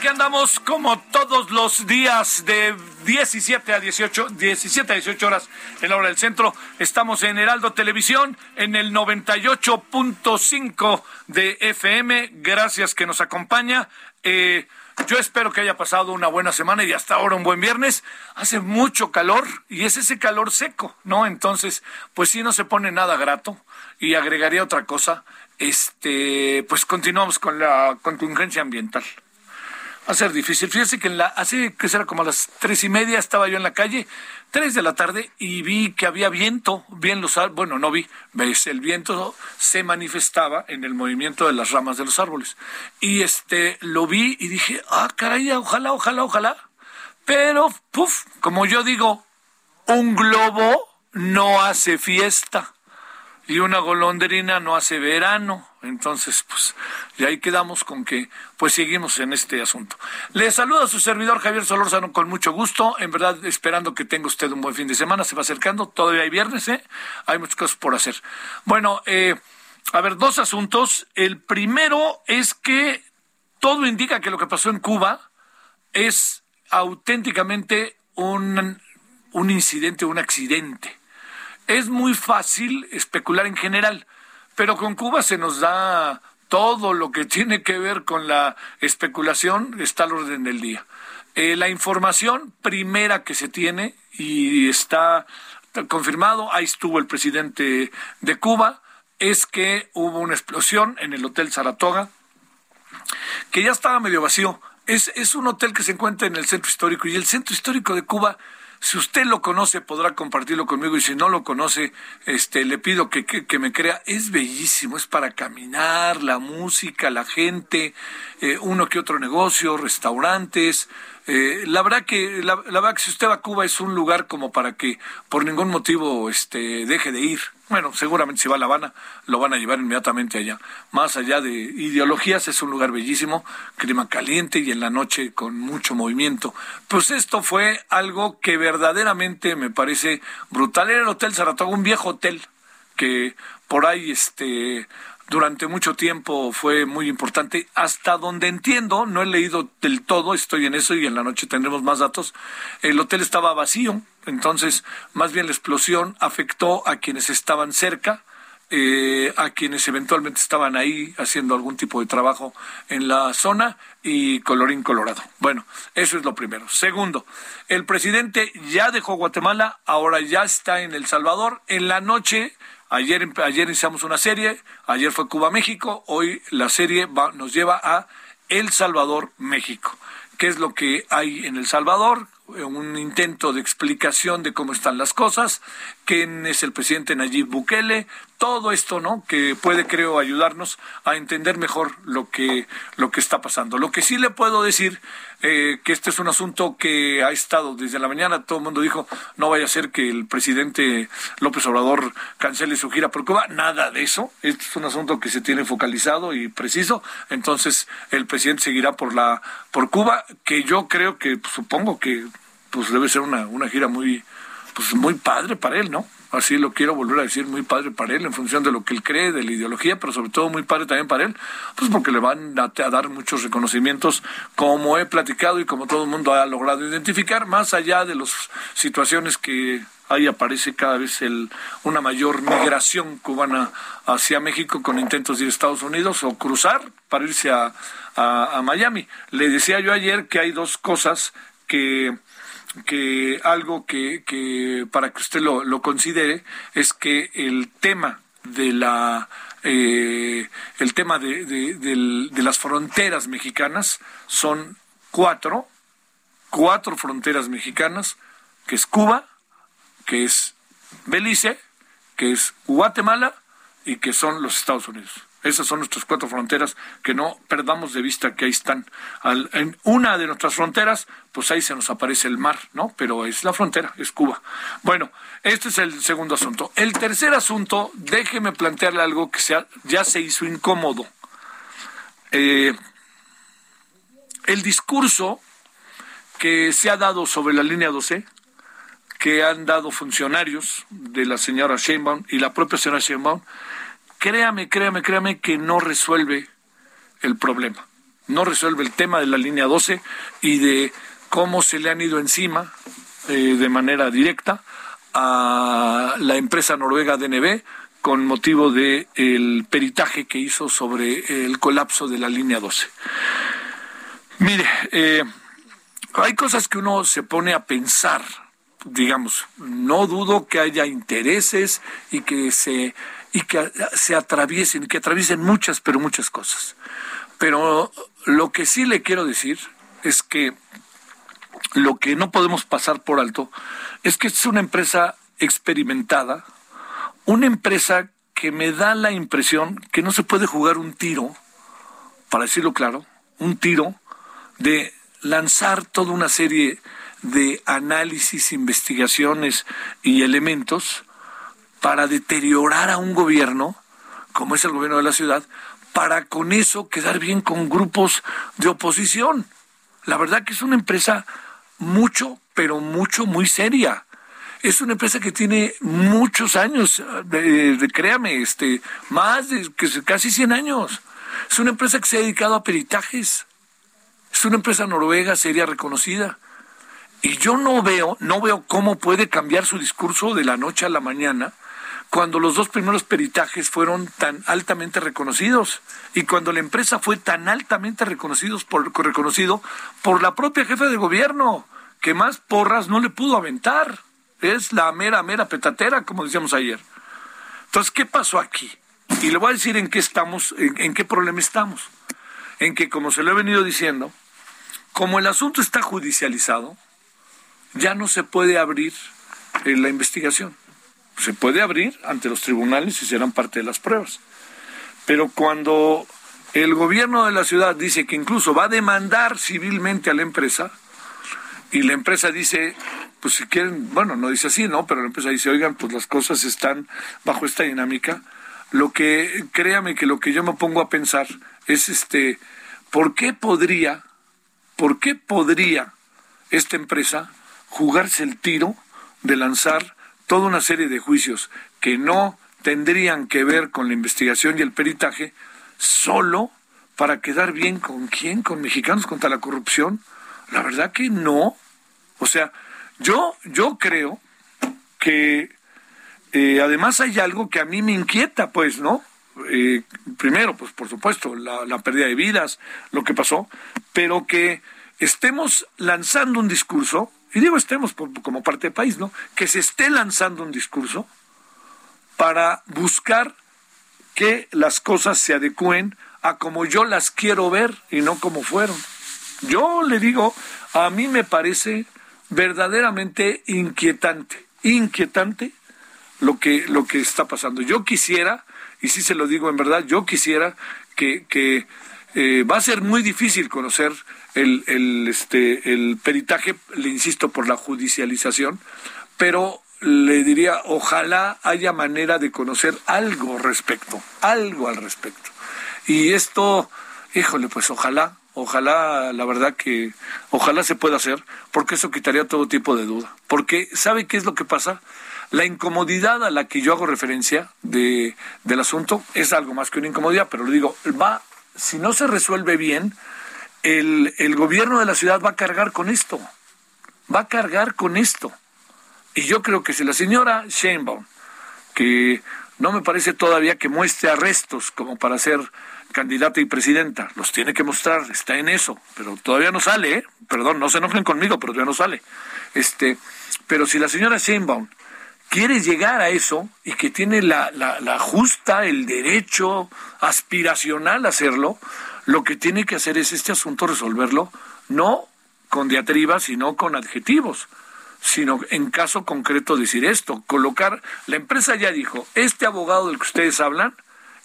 Aquí andamos como todos los días de 17 a 18, 17 a 18 horas en la hora del centro. Estamos en Heraldo Televisión en el 98.5 de FM. Gracias que nos acompaña. Eh, yo espero que haya pasado una buena semana y hasta ahora un buen viernes. Hace mucho calor y es ese calor seco, ¿no? Entonces, pues sí, no se pone nada grato. Y agregaría otra cosa, este, pues continuamos con la contingencia ambiental. Va a ser difícil. Fíjese que en la, hace que será como a las tres y media estaba yo en la calle, tres de la tarde, y vi que había viento, bien los árboles, bueno, no vi, ves, el viento se manifestaba en el movimiento de las ramas de los árboles. Y este, lo vi y dije, ah, caray, ojalá, ojalá, ojalá. Pero, puf, como yo digo, un globo no hace fiesta y una golondrina no hace verano. Entonces, pues, y ahí quedamos con que, pues, seguimos en este asunto. Le saluda a su servidor Javier Solórzano con mucho gusto. En verdad, esperando que tenga usted un buen fin de semana. Se va acercando, todavía hay viernes, ¿eh? Hay muchas cosas por hacer. Bueno, eh, a ver, dos asuntos. El primero es que todo indica que lo que pasó en Cuba es auténticamente un, un incidente, un accidente. Es muy fácil especular en general, pero con Cuba se nos da todo lo que tiene que ver con la especulación, está al orden del día. Eh, la información primera que se tiene y está confirmado, ahí estuvo el presidente de Cuba, es que hubo una explosión en el Hotel Saratoga, que ya estaba medio vacío. Es, es un hotel que se encuentra en el centro histórico y el centro histórico de Cuba si usted lo conoce, podrá compartirlo conmigo y si no lo conoce, este, le pido que, que, me crea. Es bellísimo, es para caminar, la música, la gente, eh, uno que otro negocio, restaurantes. Eh, la verdad que la, la, verdad que si usted va a Cuba es un lugar como para que por ningún motivo este deje de ir. Bueno, seguramente si va a La Habana lo van a llevar inmediatamente allá. Más allá de ideologías es un lugar bellísimo, clima caliente y en la noche con mucho movimiento. Pues esto fue algo que verdaderamente me parece brutal. Era el Hotel Saratoga, un viejo hotel que por ahí este durante mucho tiempo fue muy importante. Hasta donde entiendo, no he leído del todo, estoy en eso y en la noche tendremos más datos. El hotel estaba vacío, entonces más bien la explosión afectó a quienes estaban cerca. Eh, a quienes eventualmente estaban ahí haciendo algún tipo de trabajo en la zona y colorín colorado. Bueno, eso es lo primero. Segundo, el presidente ya dejó Guatemala, ahora ya está en El Salvador. En la noche Ayer, ayer iniciamos una serie, ayer fue Cuba-México, hoy la serie va, nos lleva a El Salvador-México. ¿Qué es lo que hay en El Salvador? Un intento de explicación de cómo están las cosas, quién es el presidente Nayib Bukele, todo esto, ¿no? Que puede, creo, ayudarnos a entender mejor lo que, lo que está pasando. Lo que sí le puedo decir, eh, que este es un asunto que ha estado desde la mañana, todo el mundo dijo, no vaya a ser que el presidente López Obrador cancele su gira por Cuba, nada de eso, este es un asunto que se tiene focalizado y preciso, entonces el presidente seguirá por la, por Cuba, que yo creo que, supongo que, pues debe ser una, una gira muy, pues muy padre para él, ¿no? así lo quiero volver a decir, muy padre para él, en función de lo que él cree, de la ideología, pero sobre todo muy padre también para él, pues porque le van a, dar muchos reconocimientos, como he platicado y como todo el mundo ha logrado identificar, más allá de las situaciones que ahí aparece cada vez el, una mayor migración cubana hacia México con intentos de ir a Estados Unidos o cruzar para irse a, a Miami. Le decía yo ayer que hay dos cosas que que algo que, que para que usted lo, lo, considere es que el tema de la eh, el tema de, de, de, las fronteras mexicanas son cuatro cuatro fronteras mexicanas que es Cuba que es Belice que es Guatemala y que son los Estados Unidos esas son nuestras cuatro fronteras que no perdamos de vista que ahí están. en una de nuestras fronteras, pues ahí se nos aparece el mar, ¿no? Pero es la frontera, es Cuba. Bueno, este es el segundo asunto. El tercer asunto, déjeme plantearle algo que ya se hizo incómodo. Eh, el discurso que se ha dado sobre la línea 12, que han dado funcionarios de la señora Sheinbaum y la propia señora Sheinbaum, créame, créame, créame que no resuelve el problema. No resuelve el tema de la línea 12 y de cómo se le han ido encima eh, de manera directa a la empresa noruega DNB con motivo del el peritaje que hizo sobre el colapso de la línea 12. Mire, eh, hay cosas que uno se pone a pensar, digamos, no dudo que haya intereses y que se y que se atraviesen, que atraviesen muchas, pero muchas cosas. Pero lo que sí le quiero decir es que lo que no podemos pasar por alto es que es una empresa experimentada, una empresa que me da la impresión que no se puede jugar un tiro, para decirlo claro, un tiro de lanzar toda una serie de análisis, investigaciones y elementos para deteriorar a un gobierno, como es el gobierno de la ciudad, para con eso quedar bien con grupos de oposición. La verdad que es una empresa mucho, pero mucho, muy seria. Es una empresa que tiene muchos años, de, créame, este, más de casi 100 años. Es una empresa que se ha dedicado a peritajes. Es una empresa noruega seria reconocida. Y yo no veo, no veo cómo puede cambiar su discurso de la noche a la mañana cuando los dos primeros peritajes fueron tan altamente reconocidos y cuando la empresa fue tan altamente reconocidos por, reconocido por la propia jefa de gobierno, que más porras no le pudo aventar. Es la mera, mera petatera, como decíamos ayer. Entonces, ¿qué pasó aquí? Y le voy a decir en qué estamos, en, qué problema estamos. En que, como se lo he venido diciendo, como el asunto está judicializado, ya no se puede abrir eh, la investigación se puede abrir ante los tribunales y serán parte de las pruebas. Pero cuando el gobierno de la ciudad dice que incluso va a demandar civilmente a la empresa, y la empresa dice, pues si quieren, bueno, no dice así, ¿no? Pero la empresa dice, oigan, pues las cosas están bajo esta dinámica. Lo que, créame que lo que yo me pongo a pensar es este, ¿por qué podría, por qué podría esta empresa jugarse el tiro de lanzar toda una serie de juicios que no tendrían que ver con la investigación y el peritaje solo para quedar bien con quién, con mexicanos contra la corrupción. La verdad que no. O sea, yo, yo creo que eh, además hay algo que a mí me inquieta, pues, ¿no? Eh, primero, pues por supuesto, la, la pérdida de vidas, lo que pasó, pero que estemos lanzando un discurso y digo estemos como parte del país, ¿no? Que se esté lanzando un discurso para buscar que las cosas se adecúen a como yo las quiero ver y no como fueron. Yo le digo, a mí me parece verdaderamente inquietante, inquietante lo que, lo que está pasando. Yo quisiera, y sí se lo digo en verdad, yo quisiera que, que eh, va a ser muy difícil conocer el, el, este, el peritaje, le insisto, por la judicialización, pero le diría, ojalá haya manera de conocer algo respecto, algo al respecto. Y esto, híjole, pues ojalá, ojalá, la verdad que, ojalá se pueda hacer, porque eso quitaría todo tipo de duda. Porque, ¿sabe qué es lo que pasa? La incomodidad a la que yo hago referencia de, del asunto es algo más que una incomodidad, pero le digo, va, si no se resuelve bien, el, el gobierno de la ciudad va a cargar con esto, va a cargar con esto. Y yo creo que si la señora Sheinbaum, que no me parece todavía que muestre arrestos como para ser candidata y presidenta, los tiene que mostrar, está en eso, pero todavía no sale, ¿eh? perdón, no se enojen conmigo, pero todavía no sale. Este, pero si la señora Sheinbaum quiere llegar a eso y que tiene la, justa, el derecho aspiracional a hacerlo, lo que tiene que hacer es este asunto resolverlo no con diatribas, sino con adjetivos sino en caso concreto decir esto, colocar, la empresa ya dijo, este abogado del que ustedes hablan,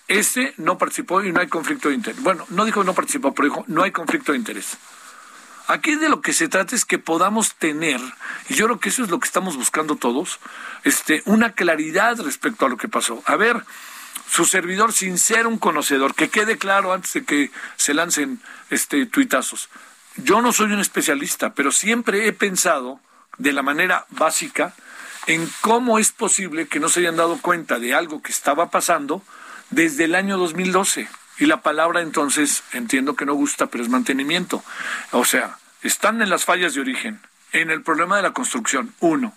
ese no participó y no hay conflicto de interés. Bueno, no dijo no participó, pero dijo no hay conflicto de interés. Aquí de lo que se trata es que podamos tener, y yo creo que eso es lo que estamos buscando todos, este, una claridad respecto a lo que pasó. A ver, su servidor, sin ser un conocedor, que quede claro antes de que se lancen este tuitazos. Yo no soy un especialista, pero siempre he pensado de la manera básica en cómo es posible que no se hayan dado cuenta de algo que estaba pasando desde el año 2012. Y la palabra entonces, entiendo que no gusta, pero es mantenimiento. O sea, están en las fallas de origen, en el problema de la construcción. Uno,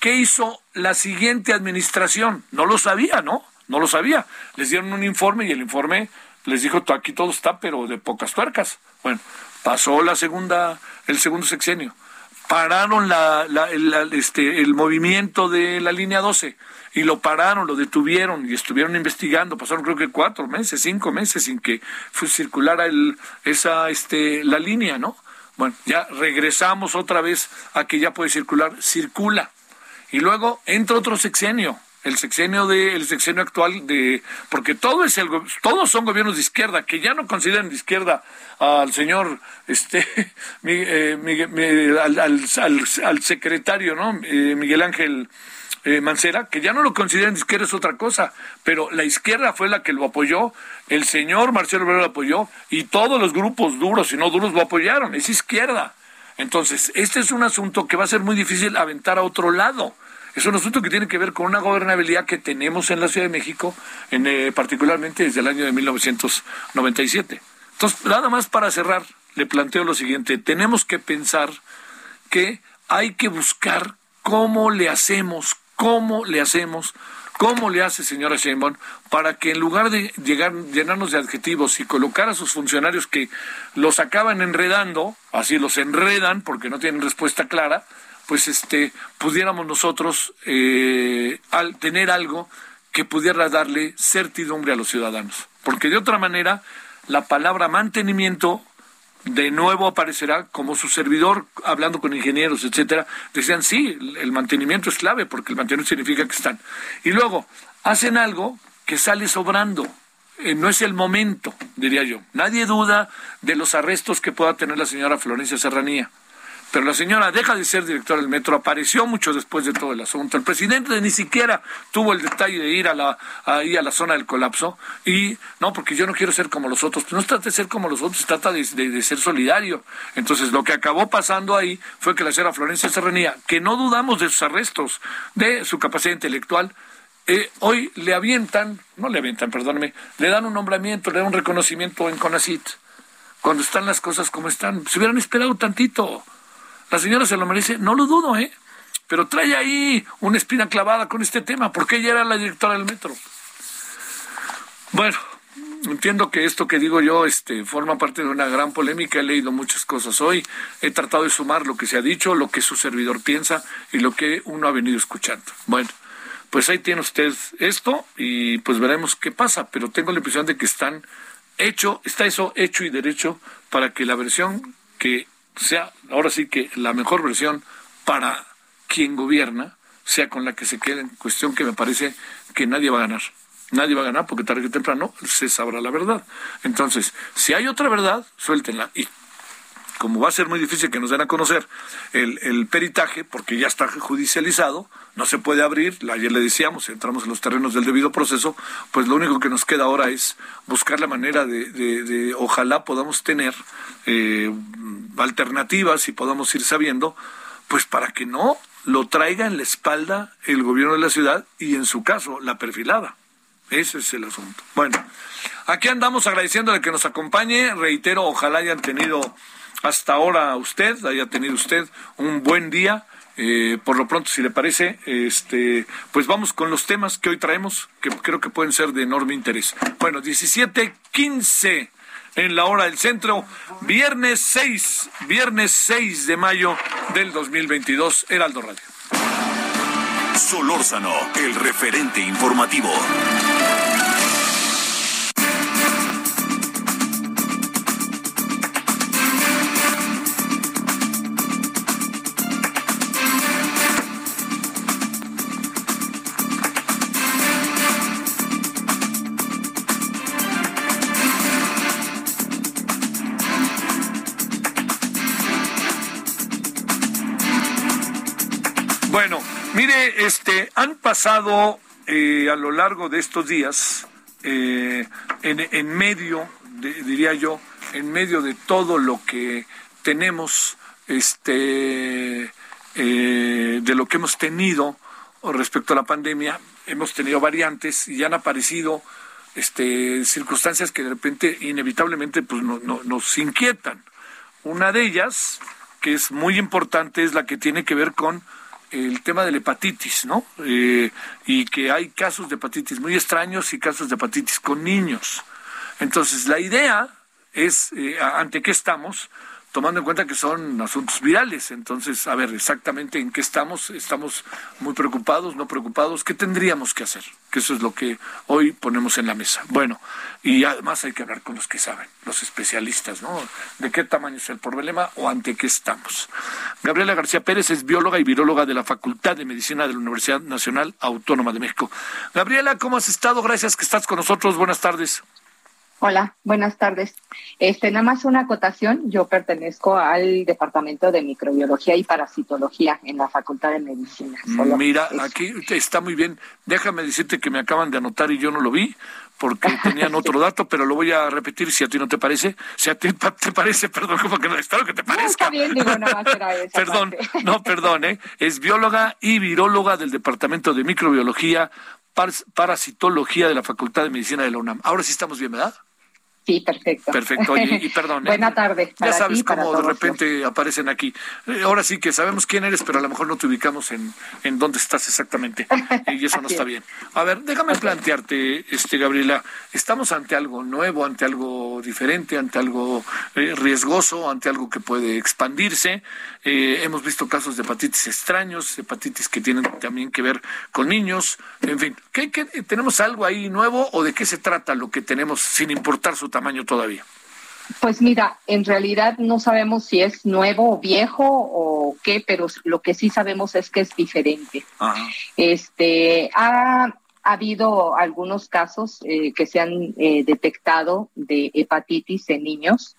¿qué hizo la siguiente administración? No lo sabía, ¿no? No lo sabía. Les dieron un informe y el informe les dijo, aquí todo está, pero de pocas tuercas. Bueno, pasó la segunda, el segundo sexenio pararon la, el, este, el movimiento de la línea 12 y lo pararon, lo detuvieron y estuvieron investigando. Pasaron creo que cuatro meses, cinco meses sin que circulara el, esa, este, la línea, ¿no? Bueno, ya regresamos otra vez a que ya puede circular, circula. Y luego entra otro sexenio, el sexenio de el sexenio actual de porque todo es el todos son gobiernos de izquierda que ya no consideran de izquierda al señor este eh, al, secretario no eh, Miguel Ángel eh, Mancera, que ya no lo consideran de izquierda es otra cosa, pero la izquierda fue la que lo apoyó, el señor Marcelo Obrero lo apoyó y todos los grupos duros y no duros lo apoyaron, es izquierda. Entonces, este es un asunto que va a ser muy difícil aventar a otro lado es un asunto que tiene que ver con una gobernabilidad que tenemos en la Ciudad de México, en, eh, particularmente desde el año de 1997. Entonces, nada más para cerrar, le planteo lo siguiente. Tenemos que pensar que hay que buscar cómo le hacemos, cómo le hacemos, cómo le hace señora Sheinbaum para que en lugar de llegar, llenarnos de adjetivos y colocar a sus funcionarios que los acaban enredando, así los enredan porque no tienen respuesta clara, pues este pudiéramos nosotros eh, al tener algo que pudiera darle certidumbre a los ciudadanos porque de otra manera la palabra mantenimiento de nuevo aparecerá como su servidor hablando con ingenieros, etcétera, decían sí, el mantenimiento es clave porque el mantenimiento significa que están. Y luego hacen algo que sale sobrando. Eh, no es el momento, diría yo. Nadie duda de los arrestos que pueda tener la señora Florencia Serranía. Pero la señora deja de ser directora del metro, apareció mucho después de todo el asunto. El presidente ni siquiera tuvo el detalle de ir a la, ahí a la zona del colapso. Y no, porque yo no quiero ser como los otros. No se trata de ser como los otros, se trata de, ser solidario. Entonces, lo que acabó pasando ahí fue que la señora Florencia Serranía, que no dudamos de sus arrestos, de su capacidad intelectual, eh, hoy le avientan, no le avientan, perdóneme, le dan un nombramiento, le dan un reconocimiento en CONACIT. Cuando están las cosas como están, se hubieran esperado tantito. La señora se lo merece, no lo dudo, ¿eh? Pero trae ahí una espina clavada con este tema, porque ella era la directora del metro. Bueno, entiendo que esto que digo yo este, forma parte de una gran polémica. He leído muchas cosas hoy. He tratado de sumar lo que se ha dicho, lo que su servidor piensa y lo que uno ha venido escuchando. Bueno, pues ahí tiene usted esto y pues veremos qué pasa. Pero tengo la impresión de que están hecho, está eso hecho y derecho para que la versión que sea ahora sí que la mejor versión para quien gobierna sea con la que se queden, cuestión que me parece que nadie va a ganar. Nadie va a ganar porque tarde o temprano se sabrá la verdad. Entonces, si hay otra verdad, suéltenla. Y como va a ser muy difícil que nos den a conocer el, peritaje, porque ya está judicializado, no se puede abrir, ayer le decíamos, entramos en los terrenos del debido proceso, pues lo único que nos queda ahora es buscar la manera de, ojalá podamos tener eh, alternativas y podamos ir sabiendo, pues para que no lo traiga en la espalda el gobierno de la ciudad y en su caso la perfilada. Ese es el asunto. Bueno, aquí andamos agradeciéndole que nos acompañe. Reitero, ojalá hayan tenido hasta ahora usted, haya tenido usted un buen día. Eh, por lo pronto, si le parece, este, pues vamos con los temas que hoy traemos, que creo que pueden ser de enorme interés. Bueno, 17.15 en la hora del centro, viernes 6, viernes 6 de mayo del 2022, Heraldo Radio. Solórzano, el referente informativo. Mire, este, han pasado eh, a lo largo de estos días, eh, en, medio, diría yo, en medio de todo lo que tenemos, este, eh, de lo que hemos tenido respecto a la pandemia, hemos tenido variantes y han aparecido este, circunstancias que de repente inevitablemente pues, nos inquietan. Una de ellas, que es muy importante, es la que tiene que ver con el tema de la hepatitis, ¿no? Eh, y que hay casos de hepatitis muy extraños y casos de hepatitis con niños. Entonces, la idea es, eh, ¿ante qué estamos? Tomando en cuenta que son asuntos virales. Entonces, a ver, exactamente en qué estamos. ¿Estamos muy preocupados, no preocupados? ¿Qué tendríamos que hacer? Que eso es lo que hoy ponemos en la mesa. Bueno, y además hay que hablar con los que saben, los especialistas, ¿no? ¿De qué tamaño es el problema o ante qué estamos? Gabriela García Pérez es bióloga y viróloga de la Facultad de Medicina de la Universidad Nacional Autónoma de México. Gabriela, ¿cómo has estado? Gracias que estás con nosotros. Buenas tardes. Hola, buenas tardes. Este, nada más una acotación. Yo pertenezco al Departamento de Microbiología y Parasitología en la Facultad de Medicina. Mira, aquí está muy bien. Déjame decirte que me acaban de anotar y yo no lo vi porque tenían otro dato, pero lo voy a repetir si a ti no te parece. Si a ti te parece, perdón, como que no, espero que te parezca. No, está bien, digo, nada más era perdón, no, perdón, ¿eh? Es bióloga y viróloga del Departamento de Microbiología, Parasitología de la Facultad de Medicina de la UNAM. Ahora sí estamos bien, ¿verdad? Sí, perfecto. Perfecto, y, perdón. ¿eh? Buena tarde. Ya sabes cómo de repente aparecen aquí. Eh, ahora sí que sabemos quién eres, pero a lo mejor no te ubicamos en, en dónde estás exactamente. Y eso no está bien. A ver, déjame plantearte, este Gabriela, ¿estamos ante algo nuevo, ante algo diferente, ante algo eh, riesgoso, ante algo que puede expandirse? hemos visto casos de hepatitis extraños, hepatitis que tienen también que ver con niños, en fin. ¿qué, qué, tenemos algo ahí nuevo o de qué se trata lo que tenemos sin importar su tamaño todavía? Pues mira, en realidad no sabemos si es nuevo o viejo o qué, pero lo que sí sabemos es que es diferente. Este ha ha habido algunos casos eh, que se han eh, detectado de hepatitis en niños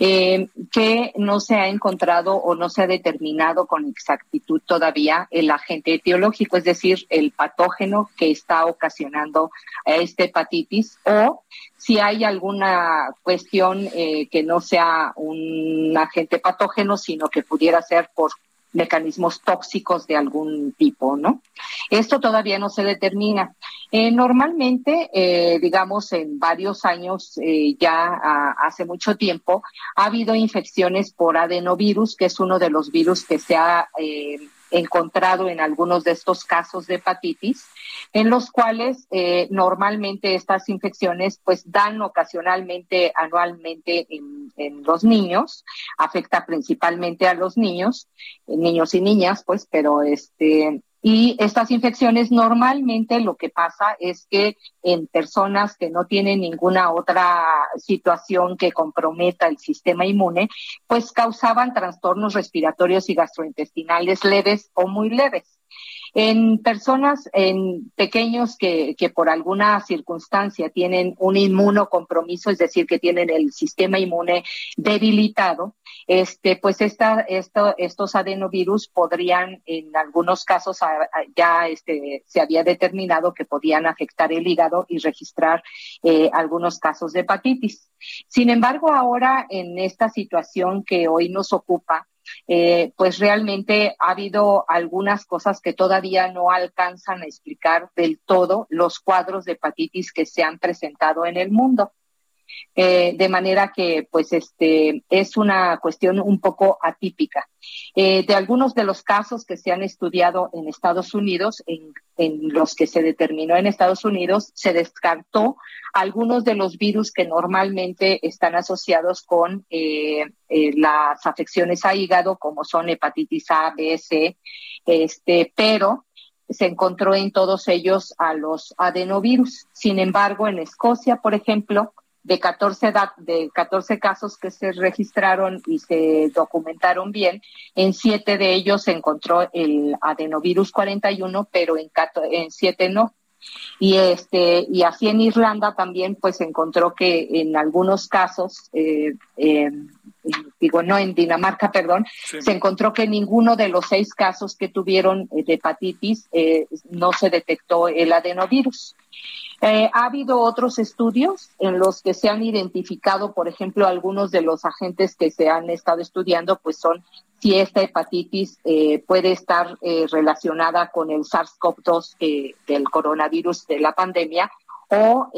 eh, que no se ha encontrado o no se ha determinado con exactitud todavía el agente etiológico, es decir, el patógeno que está ocasionando esta hepatitis o si hay alguna cuestión que no sea un agente patógeno, sino que pudiera ser por mecanismos tóxicos de algún tipo, ¿no? Esto todavía no se determina. Eh, normalmente, eh, digamos, en varios años, eh, ya hace mucho tiempo, ha habido infecciones por adenovirus, que es uno de los virus que se ha encontrado en algunos de estos casos de hepatitis, en los cuales eh, normalmente estas infecciones pues dan ocasionalmente, anualmente en, en, los niños, afecta principalmente a los niños, niños y niñas, pues, pero este, y estas infecciones normalmente lo que pasa es que en personas que no tienen ninguna otra situación que comprometa el sistema inmune, pues causaban trastornos respiratorios y gastrointestinales leves o muy leves. En personas, en pequeños que, que por alguna circunstancia tienen un inmunocompromiso, es decir, que tienen el sistema inmune debilitado, este, pues esta, esto, estos adenovirus podrían, en algunos casos, ya este, se había determinado que podían afectar el hígado y registrar eh, algunos casos de hepatitis. Sin embargo, ahora en esta situación que hoy nos ocupa, eh, pues realmente ha habido algunas cosas que todavía no alcanzan a explicar del todo los cuadros de hepatitis que se han presentado en el mundo. Eh, de manera que pues este es una cuestión un poco atípica. Eh, de algunos de los casos que se han estudiado en Estados Unidos, en, los que se determinó en Estados Unidos, se descartó algunos de los virus que normalmente están asociados con eh, las afecciones a hígado, como son hepatitis A, B, C, este, pero se encontró en todos ellos a los adenovirus. Sin embargo, en Escocia, por ejemplo, de 14, de 14 casos que se registraron y se documentaron bien, en siete de ellos se encontró el adenovirus 41, pero en, en siete no. Y este y así en Irlanda también pues se encontró que en algunos casos eh, digo no en Dinamarca perdón se encontró que ninguno de los seis casos que tuvieron eh, de hepatitis eh, no se detectó el adenovirus eh, ha habido otros estudios en los que se han identificado, por ejemplo, algunos de los agentes que se han estado estudiando, pues son si esta hepatitis eh, puede estar eh, relacionada con el SARS-CoV-2 del coronavirus de la pandemia o,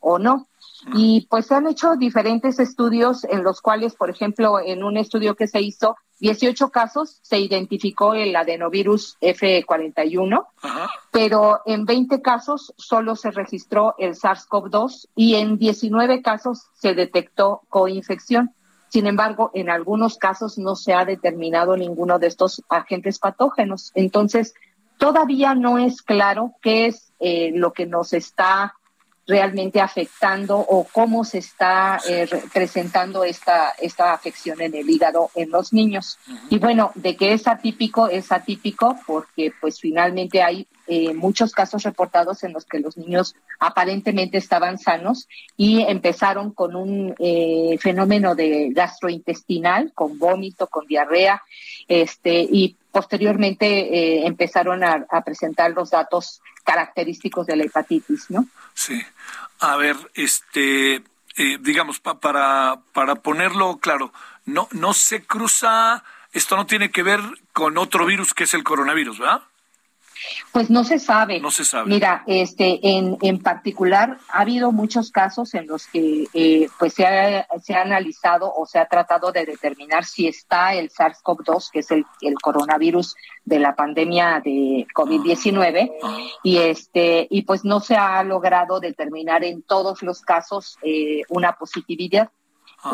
o no. Y pues se han hecho diferentes estudios en los cuales, por ejemplo, en un estudio que se hizo, 18 casos se identificó el adenovirus F41, pero en 20 casos solo se registró el SARS-CoV-2 y en 19 casos se detectó coinfección. Sin embargo, en algunos casos no se ha determinado ninguno de estos agentes patógenos. Entonces, todavía no es claro qué es eh, lo que nos está realmente afectando o cómo se está eh, presentando esta, esta afección en el hígado en los niños. Y bueno, de que es atípico, es atípico porque pues finalmente hay eh, muchos casos reportados en los que los niños aparentemente estaban sanos y empezaron con un eh, fenómeno de gastrointestinal, con vómito, con diarrea, este, y posteriormente eh, empezaron a, presentar los datos característicos de la hepatitis, ¿no? Sí. A ver, este, digamos, para, para ponerlo claro, no, no se cruza, esto no tiene que ver con otro virus que es el coronavirus, ¿verdad? Pues no se sabe. No se sabe. Mira, este, en, en particular ha habido muchos casos en los que eh, pues se ha, se ha analizado o se ha tratado de determinar si está el SARS-CoV-2, que es el, el coronavirus de la pandemia de COVID-19 ah, ah. y este y pues no se ha logrado determinar en todos los casos eh, una positividad.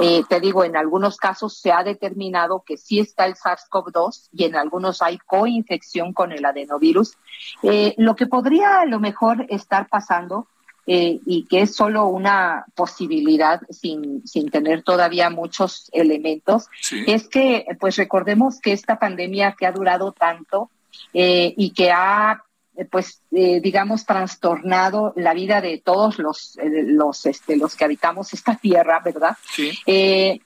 Eh, te digo, en algunos casos se ha determinado que sí está el SARS-CoV-2 y en algunos hay coinfección con el adenovirus. Eh, lo que podría a lo mejor estar pasando eh, y que es solo una posibilidad sin, sin tener todavía muchos elementos, es que pues recordemos que esta pandemia que ha durado tanto y que ha eh, pues eh, digamos trastornado la vida de todos los eh, los este los que habitamos esta tierra verdad sí.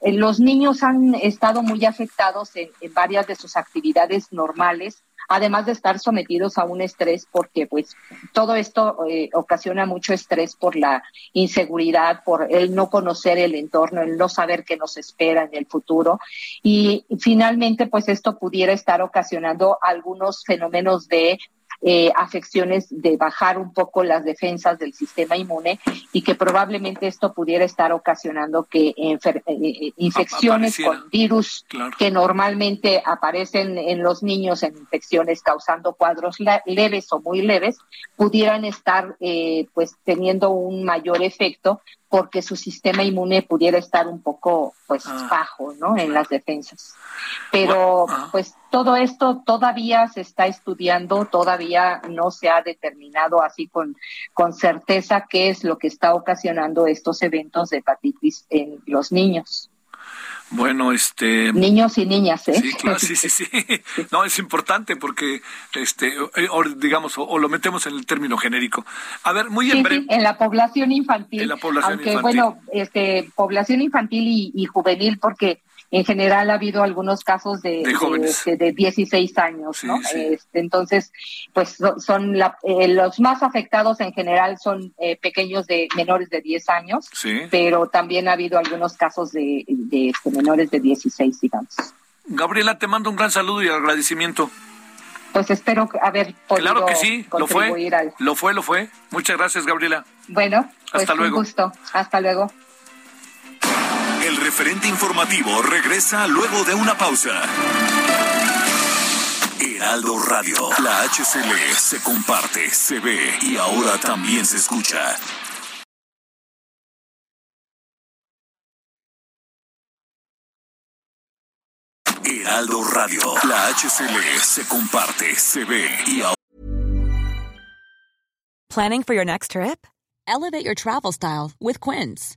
los niños han estado muy afectados en, varias de sus actividades normales además de estar sometidos a un estrés porque pues todo esto ocasiona mucho estrés por la inseguridad por el no conocer el entorno el no saber qué nos espera en el futuro y finalmente pues esto pudiera estar ocasionando algunos fenómenos de eh, afecciones de bajar un poco las defensas del sistema inmune y que probablemente esto pudiera estar ocasionando que eh, eh, infecciones con virus que normalmente aparecen en los niños en infecciones causando cuadros leves o muy leves pudieran estar pues teniendo un mayor efecto porque su sistema inmune pudiera estar un poco pues ah. bajo, ¿no? En las defensas. Pero ah. pues todo esto todavía se está estudiando, todavía no se ha determinado así con, con certeza qué es lo que está ocasionando estos eventos de hepatitis en los niños. Bueno, este niños y niñas, ¿eh? Sí, claro, sí, sí, sí. No, es importante porque, este, eh, digamos, o, lo metemos en el término genérico. A ver, muy en breve. en la población infantil. En la población aunque, bueno, este, población infantil y juvenil, porque en general ha habido algunos casos de, de, de, 16 años, ¿no? Este, entonces, pues son eh, los más afectados en general son eh, pequeños de menores de 10 años, pero también ha habido algunos casos de, de este, menores de 16, digamos. Gabriela, te mando un gran saludo y agradecimiento. Pues espero haber podido Claro que sí, lo fue. Lo fue, lo fue. Muchas gracias, Gabriela. Bueno, pues Hasta luego. un gusto. Hasta luego. El referente informativo regresa luego de una pausa. Heraldo Radio, la HCL se comparte, se ve y ahora también se escucha. Heraldo Radio, la HCL se comparte, se ve y ahora. Planning for your next trip? Elevate your travel style with Quince.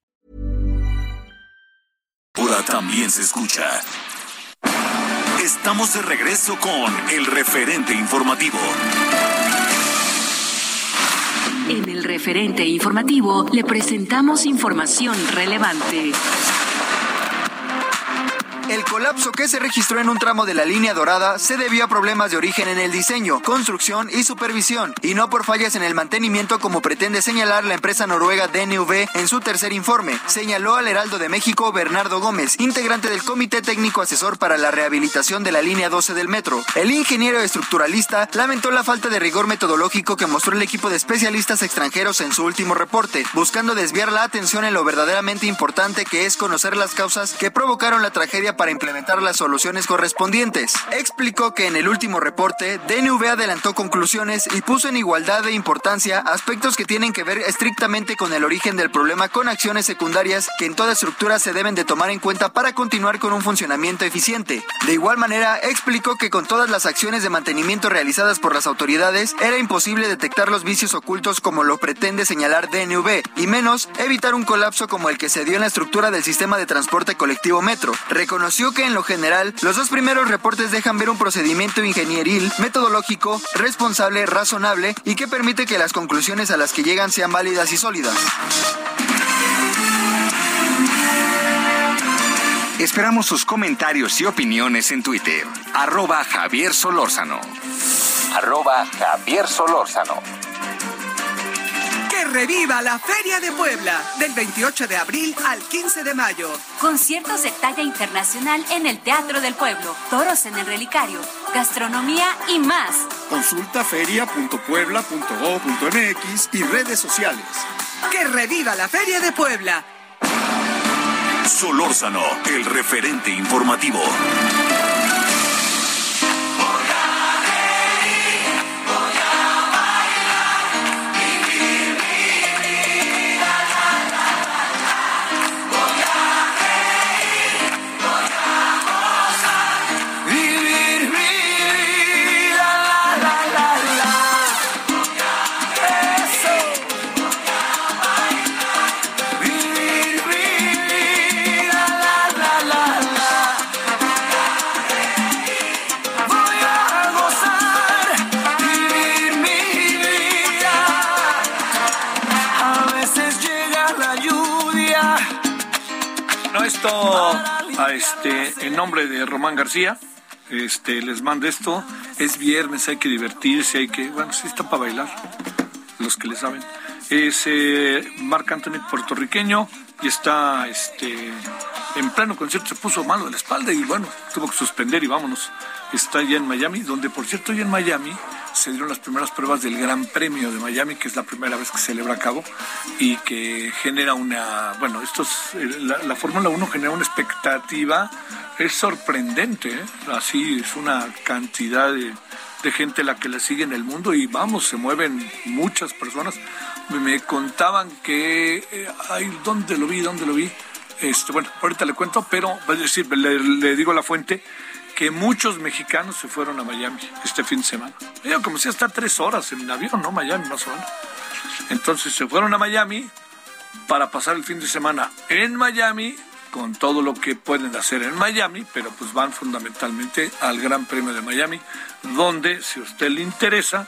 Ahora también se escucha. Estamos de regreso con el referente informativo. En el referente informativo le presentamos información relevante. El colapso que se registró en un tramo de la línea dorada se debió a problemas de origen en el diseño, construcción y supervisión, y no por fallas en el mantenimiento como pretende señalar la empresa noruega DNV en su tercer informe, señaló al Heraldo de México Bernardo Gómez, integrante del Comité Técnico Asesor para la Rehabilitación de la línea 12 del metro. El ingeniero estructuralista lamentó la falta de rigor metodológico que mostró el equipo de especialistas extranjeros en su último reporte, buscando desviar la atención en lo verdaderamente importante que es conocer las causas que provocaron la tragedia para implementar las soluciones correspondientes. Explicó que en el último reporte, DNV adelantó conclusiones y puso en igualdad de importancia aspectos que tienen que ver estrictamente con el origen del problema con acciones secundarias que en toda estructura se deben de tomar en cuenta para continuar con un funcionamiento eficiente. De igual manera, explicó que con todas las acciones de mantenimiento realizadas por las autoridades, era imposible detectar los vicios ocultos como lo pretende señalar DNV, y menos evitar un colapso como el que se dio en la estructura del sistema de transporte colectivo Metro. Reconoció que en lo general los dos primeros reportes dejan ver un procedimiento ingenieril, metodológico, responsable, razonable y que permite que las conclusiones a las que llegan sean válidas y sólidas. Esperamos sus comentarios y opiniones en Twitter. Arroba Javier Solórzano. Arroba Javier Solórzano reviva la Feria de Puebla del 28 de abril al 15 de mayo. Conciertos de talla internacional en el Teatro del Pueblo, toros en el relicario, gastronomía y más. Consulta feria.puebla.gov.mx y redes sociales. Que reviva la Feria de Puebla. Solórzano, el referente informativo. A este, en nombre de Román García, este, les mando esto. Es viernes, hay que divertirse, hay que, bueno, sí está para bailar, los que le saben. Es eh, Marc Anthony puertorriqueño y está este, en pleno concierto, se puso malo de la espalda y bueno, tuvo que suspender y vámonos. Está allá en Miami, donde por cierto, allá en Miami se dieron las primeras pruebas del Gran Premio de Miami, que es la primera vez que se celebra a cabo y que genera una, bueno, esto es, eh, la, Fórmula 1 genera una expectativa, es sorprendente, ¿eh? así es una cantidad de, gente la que la sigue en el mundo y vamos, se mueven muchas personas. Me contaban que, ay, ¿dónde lo vi? ¿Dónde lo vi? Este, bueno, ahorita le cuento, pero es decir, le, le digo la fuente, que muchos mexicanos se fueron a Miami este fin de semana. Yo como si hasta tres horas en avión, ¿no? Miami más o menos. Entonces se fueron a Miami para pasar el fin de semana en Miami con todo lo que pueden hacer en Miami, pero pues van fundamentalmente al Gran Premio de Miami, donde si a usted le interesa,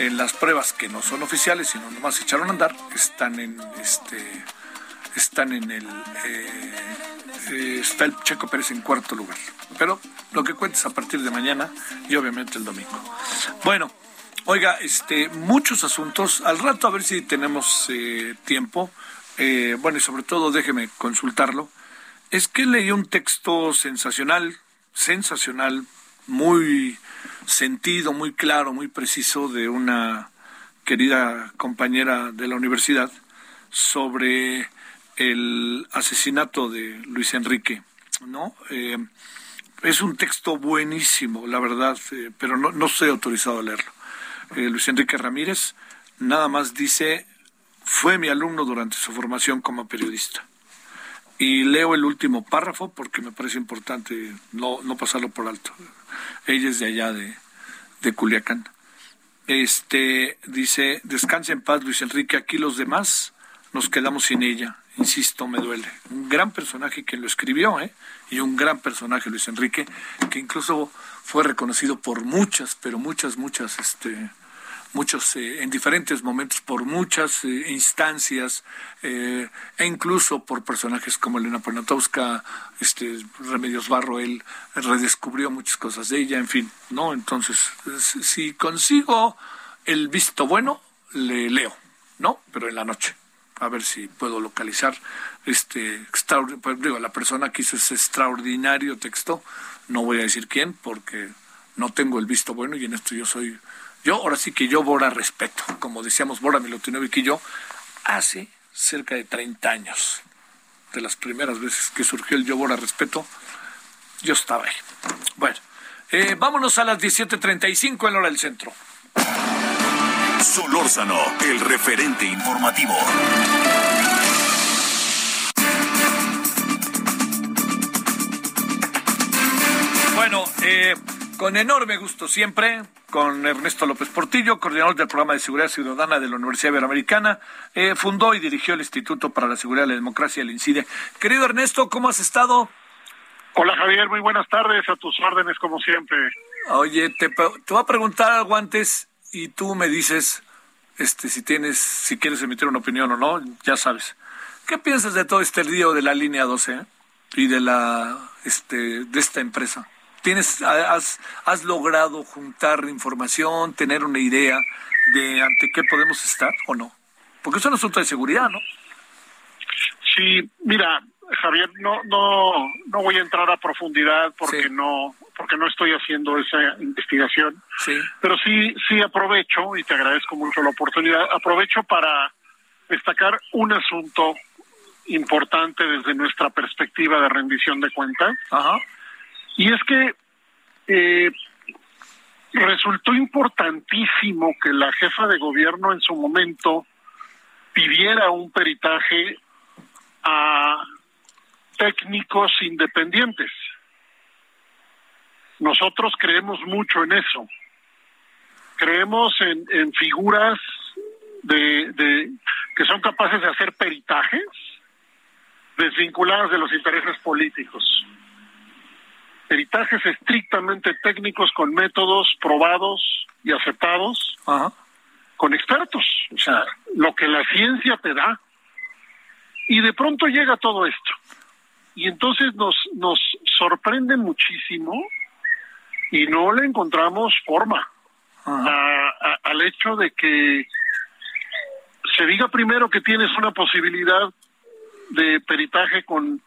en las pruebas que no son oficiales, sino nomás se echaron a andar, están en este están en el eh, eh, está el Checo Pérez en cuarto lugar. Pero lo que cuentes a partir de mañana y obviamente el domingo. Bueno, oiga, este, muchos asuntos. Al rato a ver si tenemos eh, tiempo. Eh, bueno, y sobre todo déjeme consultarlo. Es que leí un texto sensacional, sensacional, muy sentido, muy claro, muy preciso de una querida compañera de la universidad sobre el asesinato de Luis Enrique, ¿no? Eh, es un texto buenísimo, la verdad, eh, pero no, no estoy autorizado a leerlo. Eh, Luis Enrique Ramírez nada más dice, fue mi alumno durante su formación como periodista. Y leo el último párrafo porque me parece importante no, no pasarlo por alto. Ella es de allá de, de Culiacán. Este dice, descanse en paz Luis Enrique, aquí los demás nos quedamos sin ella insisto, me duele. Un gran personaje que lo escribió, ¿eh? Y un gran personaje, Luis Enrique, que incluso fue reconocido por muchas, pero muchas, muchas, este, muchos, eh, en diferentes momentos, por muchas eh, instancias, eh, e incluso por personajes como Elena Poniatowska, este, Remedios Barro, él redescubrió muchas cosas de ella, en fin, ¿no? Entonces, si consigo el visto bueno, le leo, ¿no? Pero en la noche a ver si puedo localizar este pues, digo, la persona que hizo ese extraordinario texto, no voy a decir quién porque no tengo el visto bueno y en esto yo soy yo ahora sí que yo Bora respeto, como decíamos Bora Milutinovic y yo hace cerca de 30 años de las primeras veces que surgió el yo Bora respeto, yo estaba ahí. Bueno, eh, vámonos a las 17:35 en hora del centro. Solórzano, el referente informativo. Bueno, eh, con enorme gusto siempre, con Ernesto López Portillo, coordinador del programa de seguridad ciudadana de la Universidad Iberoamericana, eh, fundó y dirigió el Instituto para la Seguridad y la Democracia, el INCIDE. Querido Ernesto, ¿cómo has estado? Hola Javier, muy buenas tardes, a tus órdenes como siempre. Oye, te, te voy a preguntar algo antes y tú me dices este si tienes si quieres emitir una opinión o no, ya sabes. ¿Qué piensas de todo este lío de la línea 12 eh? y de la este de esta empresa? ¿Tienes has has logrado juntar información, tener una idea de ante qué podemos estar o no? Porque es un asunto de seguridad, ¿no? Sí, mira, Javier, no no no voy a entrar a profundidad porque no porque no estoy haciendo esa investigación. Sí. Pero sí, sí aprovecho, y te agradezco mucho la oportunidad, aprovecho para destacar un asunto importante desde nuestra perspectiva de rendición de cuentas. Ajá. Y es que eh, resultó importantísimo que la jefa de gobierno en su momento pidiera un peritaje a técnicos independientes. Nosotros creemos mucho en eso. Creemos en, figuras de, que son capaces de hacer peritajes desvinculadas de los intereses políticos. Peritajes estrictamente técnicos con métodos probados y aceptados, con expertos. O sea, lo que la ciencia te da. Y de pronto llega todo esto. Y entonces nos, nos sorprende muchísimo y no le encontramos forma al hecho de que se diga primero que tienes una posibilidad de peritaje con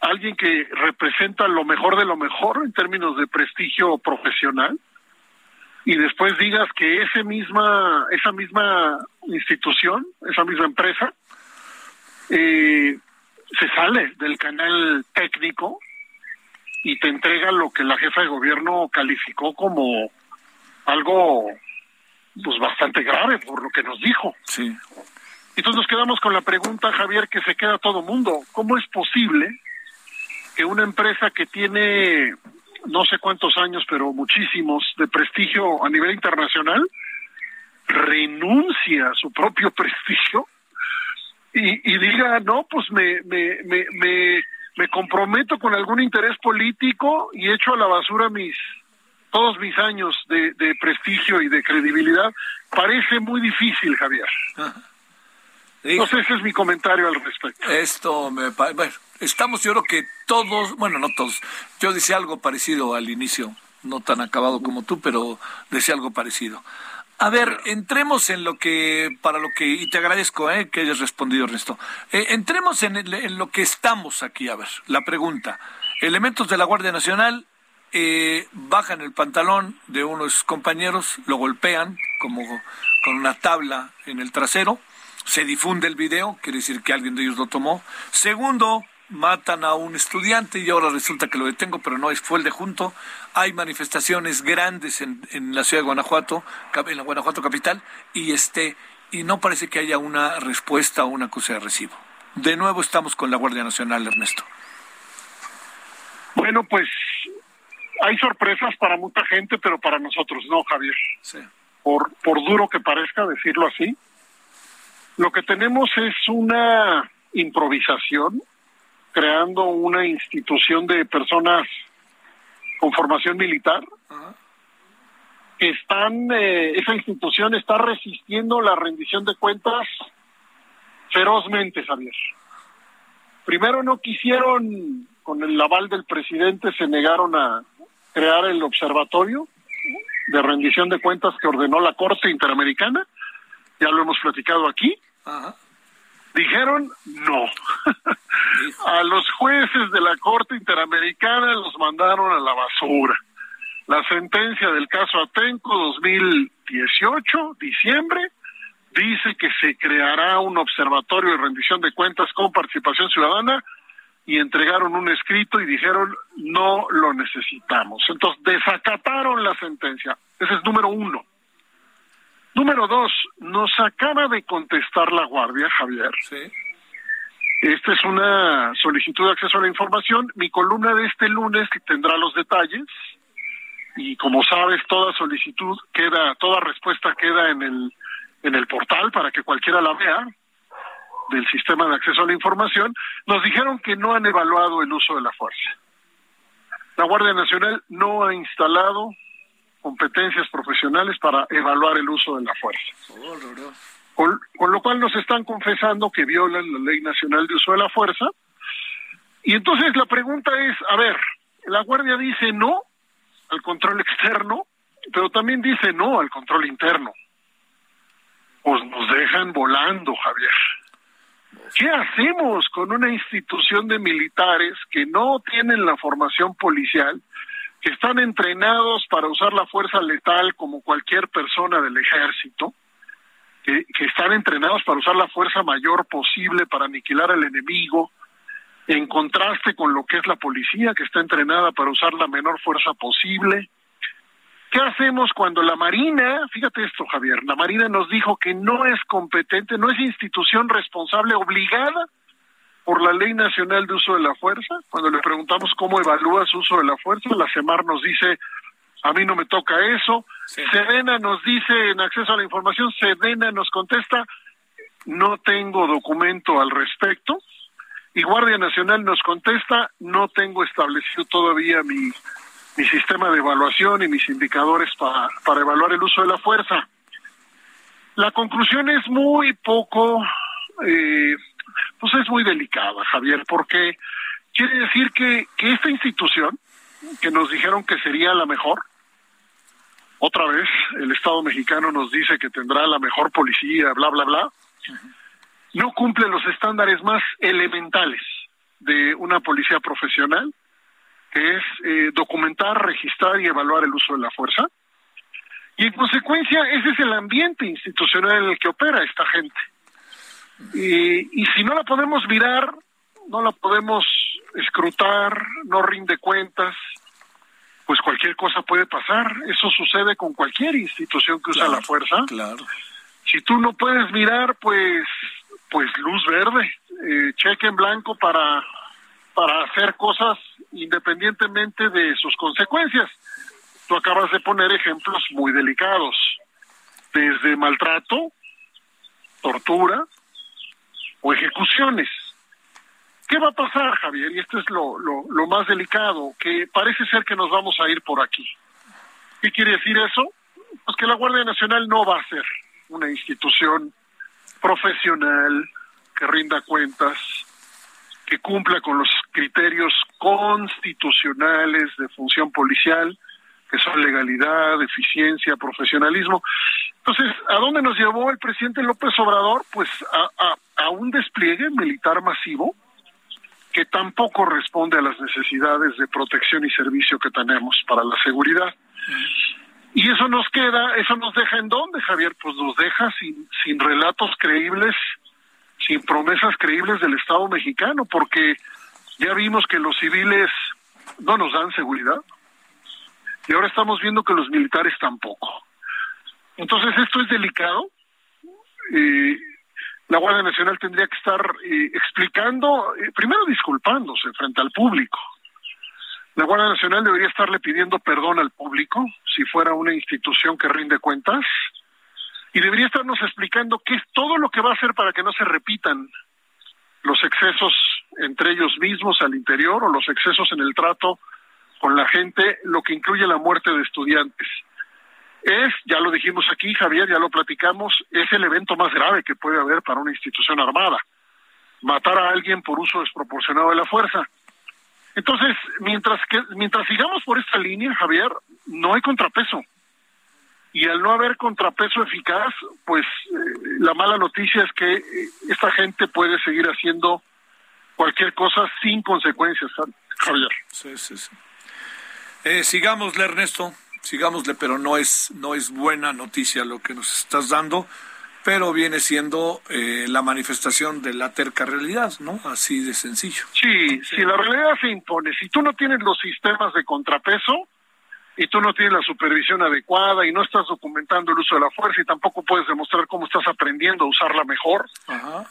alguien que representa lo mejor de lo mejor en términos de prestigio profesional y después digas que ese misma, esa misma institución, esa misma empresa, eh, se sale del canal técnico y te entrega lo que la jefa de gobierno calificó como algo pues bastante grave por lo que nos dijo. Sí. Entonces nos quedamos con la pregunta, Javier, que se queda todo mundo. ¿Cómo es posible que una empresa que tiene no sé cuántos años, pero muchísimos, de prestigio a nivel internacional, renuncia a su propio prestigio y, diga, no, pues me, me, me, me, me comprometo con algún interés político y echo a la basura mis todos mis años de, de prestigio y de credibilidad, parece muy difícil, Javier. Sé, ese es mi comentario al respecto. Esto me bueno, estamos yo creo que todos, bueno, no todos, yo decía algo parecido al inicio, no tan acabado como tú, pero decía algo parecido. A ver, entremos en lo que, para lo que, y te agradezco eh, que hayas respondido, Ernesto. Eh, entremos en, en, lo que estamos aquí, a ver, la pregunta. Elementos de la Guardia Nacional eh, bajan el pantalón de unos compañeros, lo golpean como con una tabla en el trasero, se difunde el video, quiere decir que alguien de ellos lo tomó. Segundo, matan a un estudiante y ahora resulta que lo detengo, pero no es, fue el de junto. Hay manifestaciones grandes en, en la ciudad de Guanajuato, en la Guanajuato capital, y este y no parece que haya una respuesta o una acusación de recibo. De nuevo estamos con la Guardia Nacional, Ernesto. Bueno, pues hay sorpresas para mucha gente, pero para nosotros no, Javier. Sí. Por, por duro que parezca decirlo así, lo que tenemos es una improvisación, creando una institución de personas con formación militar. Están, eh, esa institución está resistiendo la rendición de cuentas ferozmente, Javier. Primero no quisieron, con el aval del presidente, se negaron a crear el observatorio de rendición de cuentas que ordenó la Corte Interamericana ya lo hemos platicado aquí. Dijeron no. a los jueces de la Corte Interamericana los mandaron a la basura. La sentencia del caso Atenco 2018, diciembre, dice que se creará un observatorio de rendición de cuentas con participación ciudadana y entregaron un escrito y dijeron no lo necesitamos. Entonces desacataron la sentencia. Ese es número uno. Número dos, nos acaba de contestar la Guardia, Javier. Sí. Esta es una solicitud de acceso a la información. Mi columna de este lunes tendrá los detalles y como sabes, toda solicitud queda, toda respuesta queda en el en el portal para que cualquiera la vea del sistema de acceso a la información. Nos dijeron que no han evaluado el uso de la fuerza. La Guardia Nacional no ha instalado competencias profesionales para evaluar el uso de la fuerza. Con, lo cual nos están confesando que violan la Ley Nacional de Uso de la Fuerza. Y entonces la pregunta es, a ver, la Guardia dice no al control externo, pero también dice no al control interno. Pues nos dejan volando, Javier. ¿Qué hacemos con una institución de militares que no tienen la formación policial, que están entrenados para usar la fuerza letal como cualquier persona del ejército, que, están entrenados para usar la fuerza mayor posible para aniquilar al enemigo, en contraste con lo que es la policía, que está entrenada para usar la menor fuerza posible. ¿Qué hacemos cuando la Marina, fíjate esto Javier, la Marina nos dijo que no es competente, no es institución responsable obligada por la Ley Nacional de Uso de la Fuerza. Cuando le preguntamos cómo evalúa su uso de la fuerza, la CEMAR nos dice, a mí no me toca eso. Sedena nos dice en acceso a la información, Sedena nos contesta, no tengo documento al respecto. Y Guardia Nacional nos contesta, no tengo establecido todavía mi, mi sistema de evaluación y mis indicadores para, para evaluar el uso de la fuerza. La conclusión es muy poco eh, pues es muy delicada, Javier, porque quiere decir que, que esta institución, que nos dijeron que sería la mejor, otra vez el Estado mexicano nos dice que tendrá la mejor policía, bla, bla, bla, no cumple los estándares más elementales de una policía profesional, que es eh, documentar, registrar y evaluar el uso de la fuerza, Y en consecuencia, ese es el ambiente institucional en el que opera esta gente. Y, y si no la podemos mirar, no la podemos escrutar, no rinde cuentas, pues cualquier cosa puede pasar. Eso sucede con cualquier institución que usa la fuerza. Claro. Si tú no puedes mirar, pues, pues luz verde, eh, cheque en blanco para para hacer cosas independientemente de sus consecuencias. Tú acabas de poner ejemplos muy delicados, desde maltrato, tortura o ejecuciones. ¿Qué va a pasar, Javier? Y esto es lo, lo, lo más delicado, que parece ser que nos vamos a ir por aquí. ¿Qué quiere decir eso? Pues que la Guardia Nacional no va a ser una institución profesional que rinda cuentas, que cumpla con los criterios constitucionales de función policial, que son legalidad, eficiencia, profesionalismo. Entonces, ¿a dónde nos llevó el presidente López Obrador? Pues a, a, un despliegue militar masivo que tampoco responde a las necesidades de protección y servicio que tenemos para la seguridad. Y eso nos queda, eso nos deja en dónde, Javier? Pues nos deja sin, sin relatos creíbles sin promesas creíbles del Estado mexicano, porque ya vimos que los civiles no nos dan seguridad y ahora estamos viendo que los militares tampoco. Entonces esto es delicado. y la Guardia Nacional tendría que estar eh, explicando, eh, primero disculpándose frente al público. La Guardia Nacional debería estarle pidiendo perdón al público si fuera una institución que rinde cuentas y debería estarnos explicando qué es todo lo que va a hacer para que no se repitan los excesos entre ellos mismos al interior o los excesos en el trato con la gente, lo que incluye la muerte de estudiantes. Es, ya lo dijimos aquí, Javier, ya lo platicamos, es el evento más grave que puede haber para una institución armada. Matar a alguien por uso desproporcionado de la fuerza. Entonces, mientras que mientras sigamos por esta línea, Javier, no hay contrapeso y al no haber contrapeso eficaz, pues eh, la mala noticia es que eh, esta gente puede seguir haciendo cualquier cosa sin consecuencias, Javier. Sí, sí, sí. Eh, sigámosle, Ernesto, sigámosle, pero no es, no es buena noticia lo que nos estás dando, pero viene siendo eh, la manifestación de la terca realidad, ¿no? Así de sencillo. Sí, sí, si la realidad se impone, si tú no tienes los sistemas de contrapeso, y tú no tienes la supervisión adecuada y no estás documentando el uso de la fuerza y tampoco puedes demostrar cómo estás aprendiendo a usarla mejor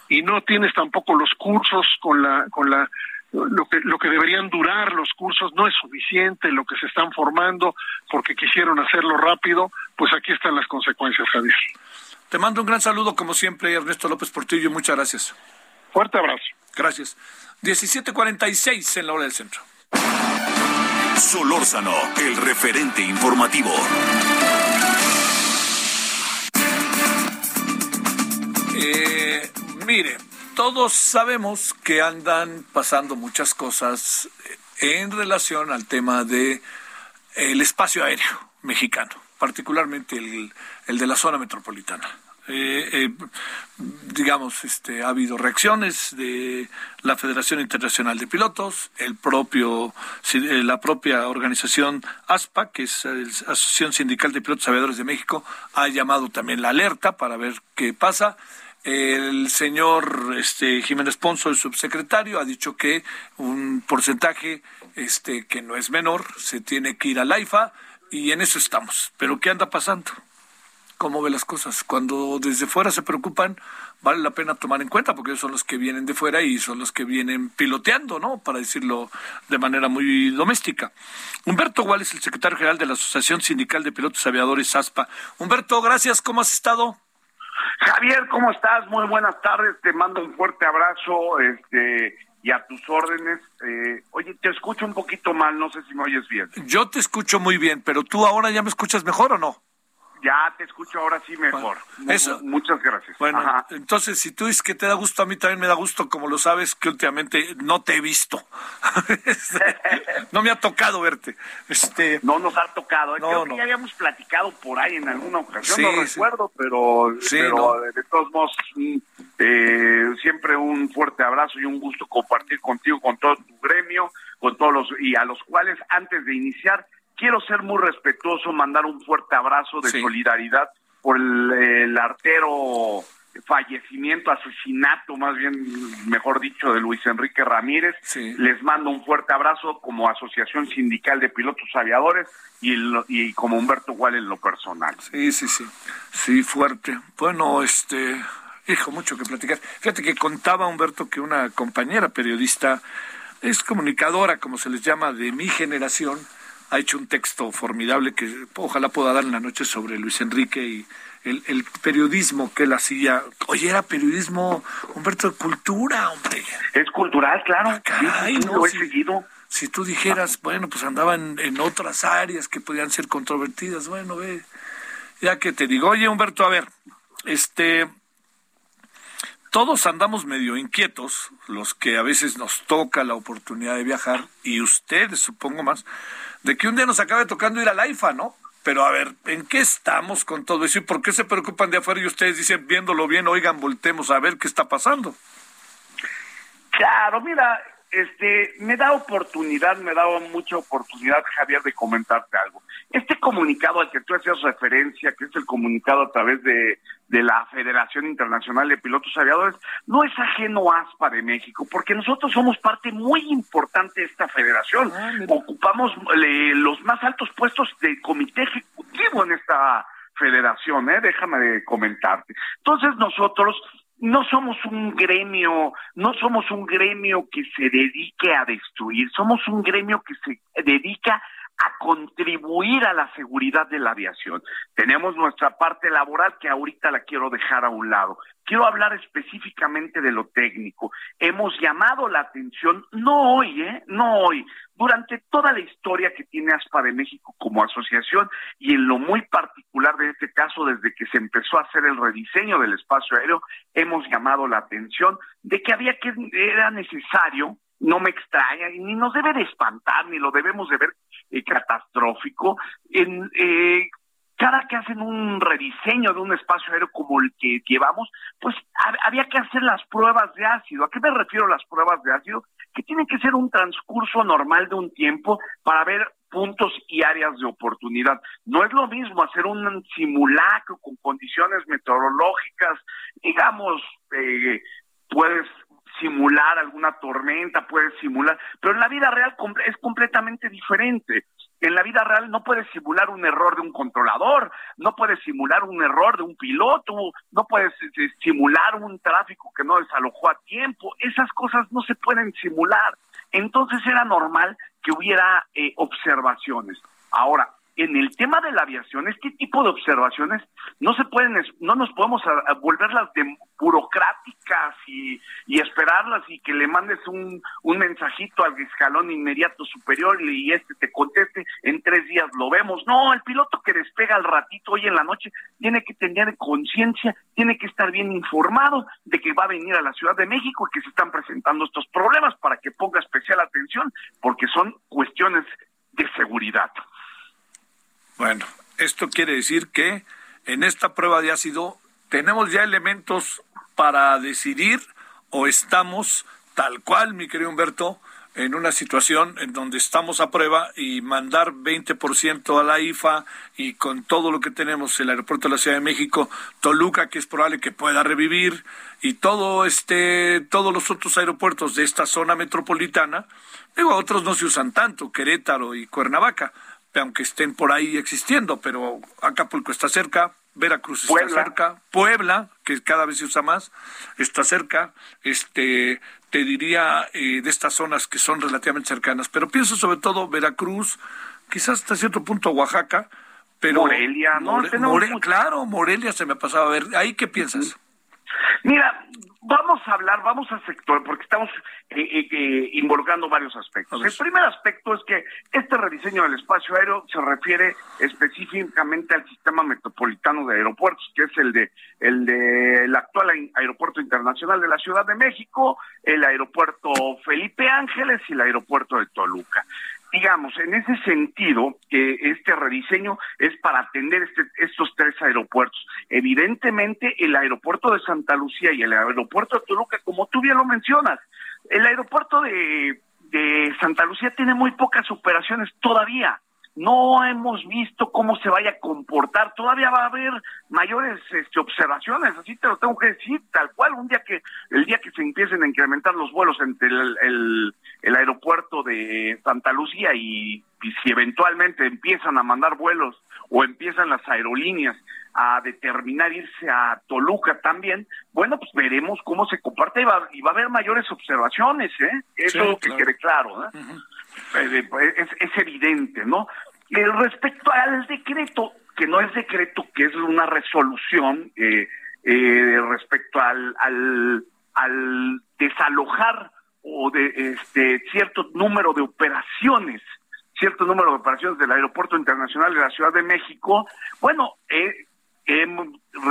y no tienes tampoco los cursos con la con la lo que lo que deberían durar los cursos no es suficiente lo que se están formando porque quisieron hacerlo rápido pues aquí están las consecuencias Javier. Te mando un gran saludo como siempre Ernesto López Portillo muchas gracias. Fuerte abrazo. Gracias. 17:46 en la hora del centro. Solórzano, el referente informativo. Eh, mire, todos sabemos que andan pasando muchas cosas en relación al tema de el espacio aéreo mexicano, particularmente el, el de la zona metropolitana. Eh, eh, digamos, este, ha habido reacciones de la Federación Internacional de Pilotos, el propio, eh, la propia organización ASPA, que es la Asociación Sindical de Pilotos Aviadores de México, ha llamado también la alerta para ver qué pasa. El señor este, Jiménez Ponzo, el subsecretario, ha dicho que un porcentaje este, que no es menor se tiene que ir al AIFA y en eso estamos. Pero ¿qué anda pasando? cómo ve las cosas. Cuando desde fuera se preocupan, vale la pena tomar en cuenta, porque ellos son los que vienen de fuera y son los que vienen piloteando, ¿no? Para decirlo de manera muy doméstica. Humberto Gual es el secretario general de la Asociación Sindical de Pilotos Aviadores ASPA. Humberto, gracias, ¿cómo has estado? Javier, ¿cómo estás? Muy buenas tardes, te mando un fuerte abrazo este, y a tus órdenes. Eh, oye, te escucho un poquito mal, no sé si me oyes bien. Yo te escucho muy bien, pero tú ahora ya me escuchas mejor o no? Ya te escucho ahora sí mejor. eso. Muchas gracias. Bueno, entonces si tú dices que te da gusto, a mí también me da gusto, como lo sabes, que últimamente no te he visto. no me ha tocado verte. Este, no nos ha tocado. Creo que ya habíamos platicado por ahí en alguna ocasión, no recuerdo, pero, pero de todos modos, eh, siempre un fuerte abrazo y un gusto compartir contigo, con todo tu gremio, con todos los, y a los cuales antes de iniciar quiero ser muy respetuoso, mandar un fuerte abrazo de solidaridad por el, artero fallecimiento, asesinato, más bien, mejor dicho, de Luis Enrique Ramírez. Les mando un fuerte abrazo como Asociación Sindical de Pilotos Aviadores y, y como Humberto Gual en lo personal. Sí, sí, sí. Sí, fuerte. Bueno, este, hijo, mucho que platicar. Fíjate que contaba Humberto que una compañera periodista es comunicadora, como se les llama, de mi generación, ha hecho un texto formidable que ojalá pueda dar en la noche sobre Luis Enrique y el, periodismo que él hacía. Oye, era periodismo, Humberto, de cultura, hombre. Es cultural, claro. Ay, no, he si, seguido. Si tú dijeras, bueno, pues andaba en, en, otras áreas que podían ser controvertidas, bueno, ve, ya que te digo, oye, Humberto, a ver, este, todos andamos medio inquietos, los que a veces nos toca la oportunidad de viajar, y ustedes supongo más, de que un día nos acabe tocando ir a la IFA, ¿no? Pero a ver, ¿en qué estamos con todo eso? ¿Y por qué se preocupan de afuera y ustedes dicen, viéndolo bien, oigan, voltemos a ver qué está pasando? Claro, mira, este, me da oportunidad, me da mucha oportunidad, Javier, de comentarte algo. Este comunicado al que tú hacías referencia, que es el comunicado a través de, de la Federación Internacional de Pilotos Aviadores, no es ajeno a ASPA de México, porque nosotros somos parte muy importante de esta federación. Ah, Ocupamos los más altos puestos del comité ejecutivo en esta federación, ¿eh? déjame comentarte. Entonces nosotros no somos un gremio, no somos un gremio que se dedique a destruir, somos un gremio que se dedica a contribuir a la seguridad de la aviación. Tenemos nuestra parte laboral que ahorita la quiero dejar a un lado. Quiero hablar específicamente de lo técnico. Hemos llamado la atención, no hoy, ¿eh? No hoy, durante toda la historia que tiene ASPA de México como asociación y en lo muy particular de este caso, desde que se empezó a hacer el rediseño del espacio aéreo, hemos llamado la atención de que había que, era necesario no me extraña, ni nos debe de espantar, ni lo debemos de ver eh, catastrófico. En, eh, cada que hacen un rediseño de un espacio aéreo como el que llevamos, pues había que hacer las pruebas de ácido. ¿A qué me refiero las pruebas de ácido? Que tienen que ser un transcurso normal de un tiempo para ver puntos y áreas de oportunidad. No es lo mismo hacer un simulacro con condiciones meteorológicas, digamos, eh, puedes simular alguna tormenta, puedes simular, pero en la vida real es completamente diferente. En la vida real no puedes simular un error de un controlador, no puedes simular un error de un piloto, no puedes este, simular un tráfico que no desalojó a tiempo. Esas cosas no se pueden simular. Entonces era normal que hubiera eh, observaciones. Ahora, en el tema de la aviación, este tipo de observaciones no se pueden, no nos podemos volverlas de burocráticas y, esperarlas y que le mandes un mensajito al escalón inmediato superior y este te conteste en tres días lo vemos. No, el piloto que despega al ratito hoy en la noche tiene que tener conciencia, tiene que estar bien informado de que va a venir a la Ciudad de México y que se están presentando estos problemas para que ponga especial atención porque son cuestiones de seguridad. Bueno, esto quiere decir que en esta prueba de ácido tenemos ya elementos para decidir o estamos tal cual, mi querido Humberto, en una situación en donde estamos a prueba y mandar 20% a la IFA y con todo lo que tenemos el aeropuerto de la Ciudad de México, Toluca que es probable que pueda revivir y todo este todos los otros aeropuertos de esta zona metropolitana, digo, otros no se usan tanto, Querétaro y Cuernavaca, aunque estén por ahí existiendo, pero Acapulco está cerca, Veracruz está cerca, Puebla, que cada vez se usa más, está cerca, este, te diría eh, de estas zonas que son relativamente cercanas, pero pienso sobre todo Veracruz, quizás hasta cierto punto Oaxaca, pero Morelia, ¿no? claro, Morelia se me ha pasado a ver, ¿ahí qué piensas? Mira, vamos a hablar, vamos al sector, porque estamos eh, eh, eh, involucrando varios aspectos. El primer aspecto es que este rediseño del espacio aéreo se refiere específicamente al sistema metropolitano de aeropuertos, que es el de el de el actual aeropuerto internacional de la Ciudad de México, el aeropuerto Felipe Ángeles y el aeropuerto de Toluca digamos, en ese sentido, que este rediseño es para atender este, estos tres aeropuertos. Evidentemente, el aeropuerto de Santa Lucía y el aeropuerto de Toluca, como tú bien lo mencionas, el aeropuerto de, de Santa Lucía tiene muy pocas operaciones todavía. No hemos visto cómo se vaya a comportar, todavía va a haber mayores este, observaciones, así te lo tengo que decir, tal cual, un día que, el día que se empiecen a incrementar los vuelos entre el, el, aeropuerto de Santa Lucía y, si eventualmente empiezan a mandar vuelos o empiezan las aerolíneas a determinar irse a Toluca también, bueno, pues veremos cómo se comparte y va, y va a haber mayores observaciones, ¿eh? Eso que quede claro, ¿eh? Eh, es, es, evidente, ¿no? Eh, respecto al decreto, que no es decreto, que es una resolución eh, respecto al, al, al desalojar o de este cierto número de operaciones cierto número de operaciones del Aeropuerto Internacional de la Ciudad de México. Bueno,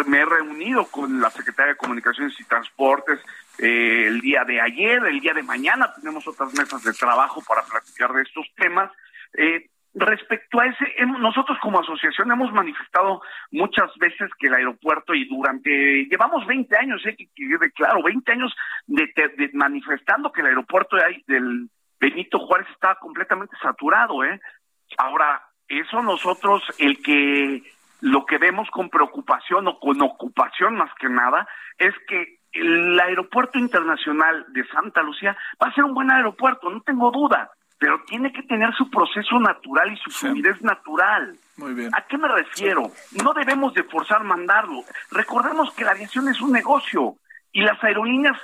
me he reunido con la Secretaria de Comunicaciones y Transportes, eh, el día de ayer, el día de mañana tenemos otras mesas de trabajo para platicar de estos temas. Eh, respecto a ese, nosotros como asociación hemos manifestado muchas veces que el aeropuerto y durante, llevamos 20 años, eh, que quede claro, 20 años de, manifestando que el aeropuerto del Benito Juárez estaba completamente saturado, ¿eh? Ahora, eso nosotros, el que lo que vemos con preocupación o con ocupación más que nada, es que el aeropuerto internacional de Santa Lucía va a ser un buen aeropuerto, no tengo duda, pero tiene que tener su proceso natural y su fluidez natural. Muy bien. ¿A qué me refiero? No debemos de forzar mandarlo. Recordemos que la aviación es un negocio y las aerolíneas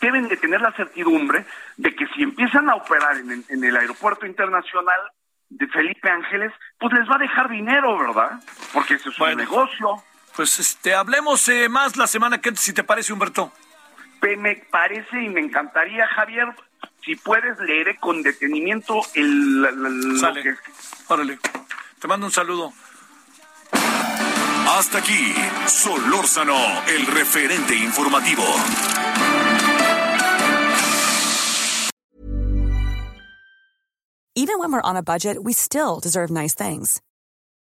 deben de tener la certidumbre de que si empiezan a operar en el, aeropuerto internacional de Felipe Ángeles, pues les va a dejar dinero, ¿verdad? Porque eso es un negocio. Pues este, hablemos eh, más la semana que si te parece, Humberto. Me parece y me encantaría, Javier, si puedes leer con detenimiento el... Sale. Órale. Te mando un saludo. Hasta aquí, Solórzano, el referente informativo. Even when we're on a budget, we still deserve nice things.